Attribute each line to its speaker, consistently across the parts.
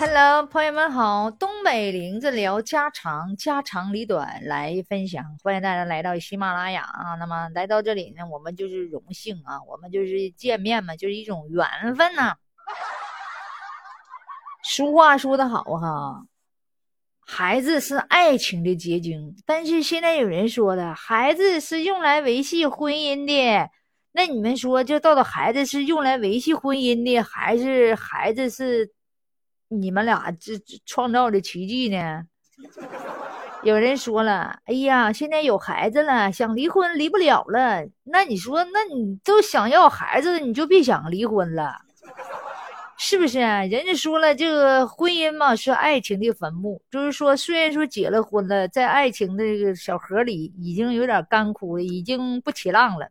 Speaker 1: Hello，朋友们好，东北林子聊家长，家长里短来分享，欢迎大家来到喜马拉雅啊。那么来到这里呢，我们就是荣幸啊，我们就是见面嘛，就是一种缘分呐。俗话说得好哈，孩子是爱情的结晶，但是现在有人说的，孩子是用来维系婚姻的。那你们说，就到底孩子是用来维系婚姻的，还是孩子是你们俩这创造的奇迹呢？有人说了，哎呀，现在有孩子了，想离婚离不了了。那你说，那你都想要孩子，你就别想离婚了，是不是？人家说了，这个婚姻嘛是爱情的坟墓，就是说，虽然说结了婚了，在爱情的这个小河里已经有点干枯了，已经不起浪了。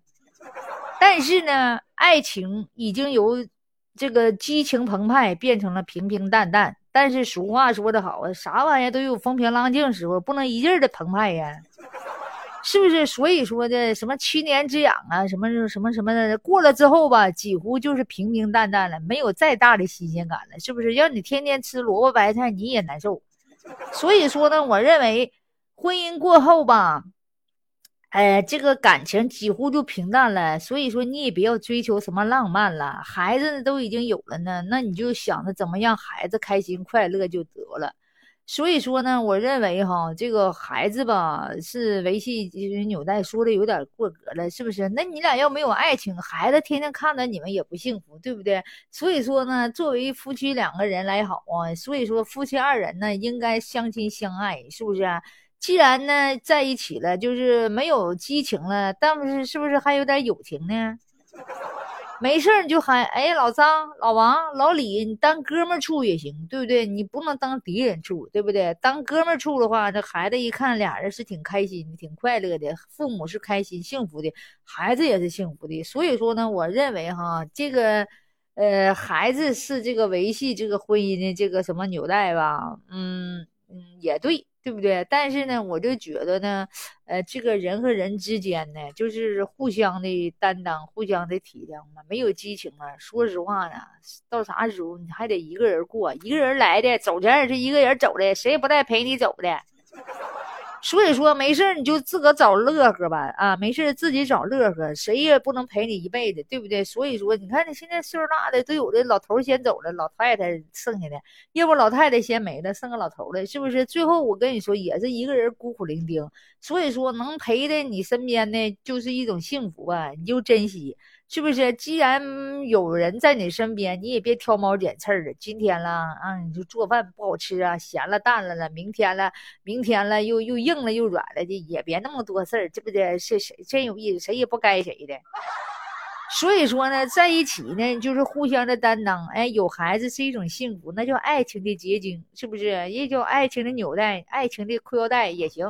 Speaker 1: 但是呢，爱情已经由这个激情澎湃变成了平平淡淡。但是俗话说得好啊，啥玩意儿都有风平浪静时候，不能一劲儿的澎湃呀，是不是？所以说的什么七年之痒啊，什么什么什么的，过了之后吧，几乎就是平平淡淡了，没有再大的新鲜感了，是不是？要你天天吃萝卜白菜，你也难受。所以说呢，我认为婚姻过后吧。哎，这个感情几乎就平淡了，所以说你也不要追求什么浪漫了。孩子都已经有了呢，那你就想着怎么让孩子开心快乐就得了。所以说呢，我认为哈，这个孩子吧是维系纽带，说的有点过格了，是不是？那你俩要没有爱情，孩子天天看着你们也不幸福，对不对？所以说呢，作为夫妻两个人来好啊，所以说夫妻二人呢应该相亲相爱，是不是？既然呢在一起了，就是没有激情了，但不是是不是还有点友情呢？没事你就喊哎老张、老王、老李，你当哥们处也行，对不对？你不能当敌人处，对不对？当哥们处的话，这孩子一看俩人是挺开心、挺快乐的，父母是开心幸福的，孩子也是幸福的。所以说呢，我认为哈，这个呃孩子是这个维系这个婚姻的这个什么纽带吧？嗯嗯，也对。对不对？但是呢，我就觉得呢，呃，这个人和人之间呢，就是互相的担当，互相的体谅嘛。没有激情啊，说实话呢，到啥时候你还得一个人过，一个人来的，走前也是一个人走的，谁也不带陪你走的。所以说没事你就自个找乐呵吧，啊，没事自己找乐呵，谁也不能陪你一辈子，对不对？所以说，你看你现在岁数大的都有的老头先走了，老太太剩下的，要不老太太先没了，剩个老头了，是不是？最后我跟你说，也是一个人孤苦伶仃。所以说，能陪在你身边的就是一种幸福吧，你就珍惜。是不是？既然有人在你身边，你也别挑毛拣刺的。今天了啊，你就做饭不好吃啊，咸了淡了了。明天了，明天了又又硬硬了又软了的，也别那么多事儿，这不得是谁真有意思，谁也不该谁的。所以说呢，在一起呢，就是互相的担当。哎，有孩子是一种幸福，那叫爱情的结晶，是不是？也叫爱情的纽带，爱情的裤腰带也行。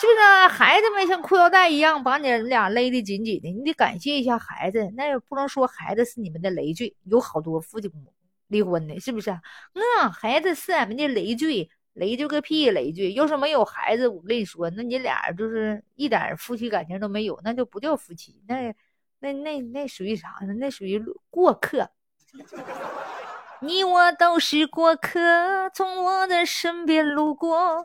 Speaker 1: 是不是孩子们像裤腰带一样把你俩勒得紧紧的？你得感谢一下孩子，那也不能说孩子是你们的累赘。有好多父亲母离婚的，是不是？嗯，孩子是俺们的累赘，累赘个屁，累赘！要是没有孩子，我跟你说，那你俩就是一点夫妻感情都没有，那就不叫夫妻，那那那那属于啥呢？那属于过客。你我都是过客，从我的身边路过。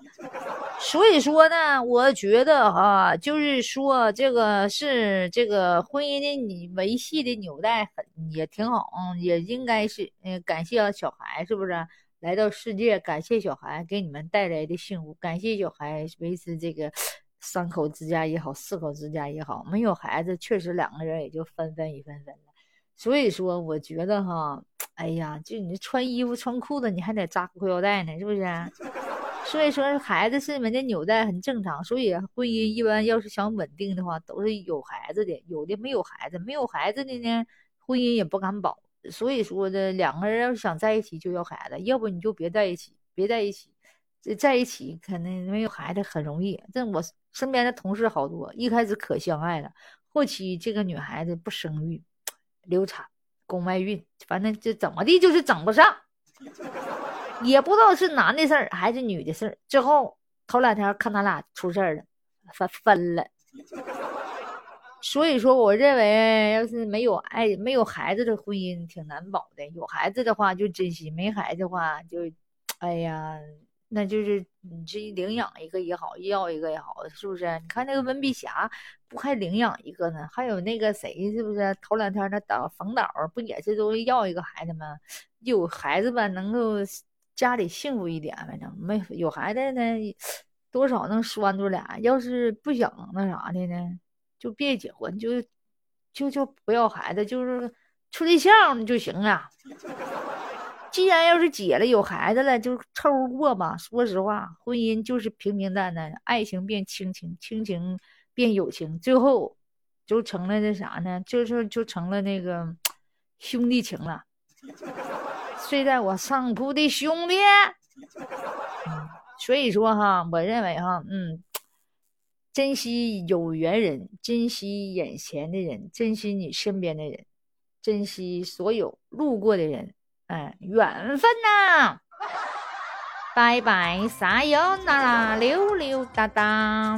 Speaker 1: 所以说呢，我觉得哈，就是说这个是这个婚姻的你维系的纽带，很也挺好，也应该是嗯，感谢小孩是不是来到世界？感谢小孩给你们带来的幸福，感谢小孩维持这个三口之家也好，四口之家也好。没有孩子，确实两个人也就分分一分分了。所以说，我觉得哈。哎呀，就你穿衣服、穿裤子，你还得扎裤腰带呢，是不是？所以说，孩子是你们的纽带，很正常。所以，婚姻一般要是想稳定的话，都是有孩子的，有的没有孩子，没有孩子的呢，婚姻也不敢保。所以说的，两个人要是想在一起，就要孩子，要不你就别在一起，别在一起。这在一起可能没有孩子很容易。这我身边的同事好多，一开始可相爱了，后期这个女孩子不生育，流产。宫外孕，反正这怎么地就是整不上，也不知道是男的事儿还是女的事儿。之后头两天看他俩出事儿了，分分了。所以说，我认为要是没有爱、没有孩子的婚姻挺难保的。有孩子的话就珍惜，没孩子的话就，哎呀，那就是你这领养一个也好，要一个也好，是不是？你看那个温碧霞不还领养一个呢？还有那个谁，是不是？头两天那导冯导不也是都要一个孩子吗？有孩子吧，能够家里幸福一点，反正没有孩子呢。多少能拴住俩？要是不想那啥的呢，就别结婚，就就就不要孩子，就是处对象就行了。既然要是结了有孩子了，就凑合过吧。说实话，婚姻就是平平淡淡，爱情变亲情，亲情变友情，最后就成了那啥呢？就是就成了那个 兄弟情了。睡在我上铺的兄弟。所以说哈，我认为哈，嗯，珍惜有缘人，珍惜眼前的人，珍惜你身边的人，珍惜所有路过的人，哎，缘分呐！拜拜，撒由那啦，溜溜达达。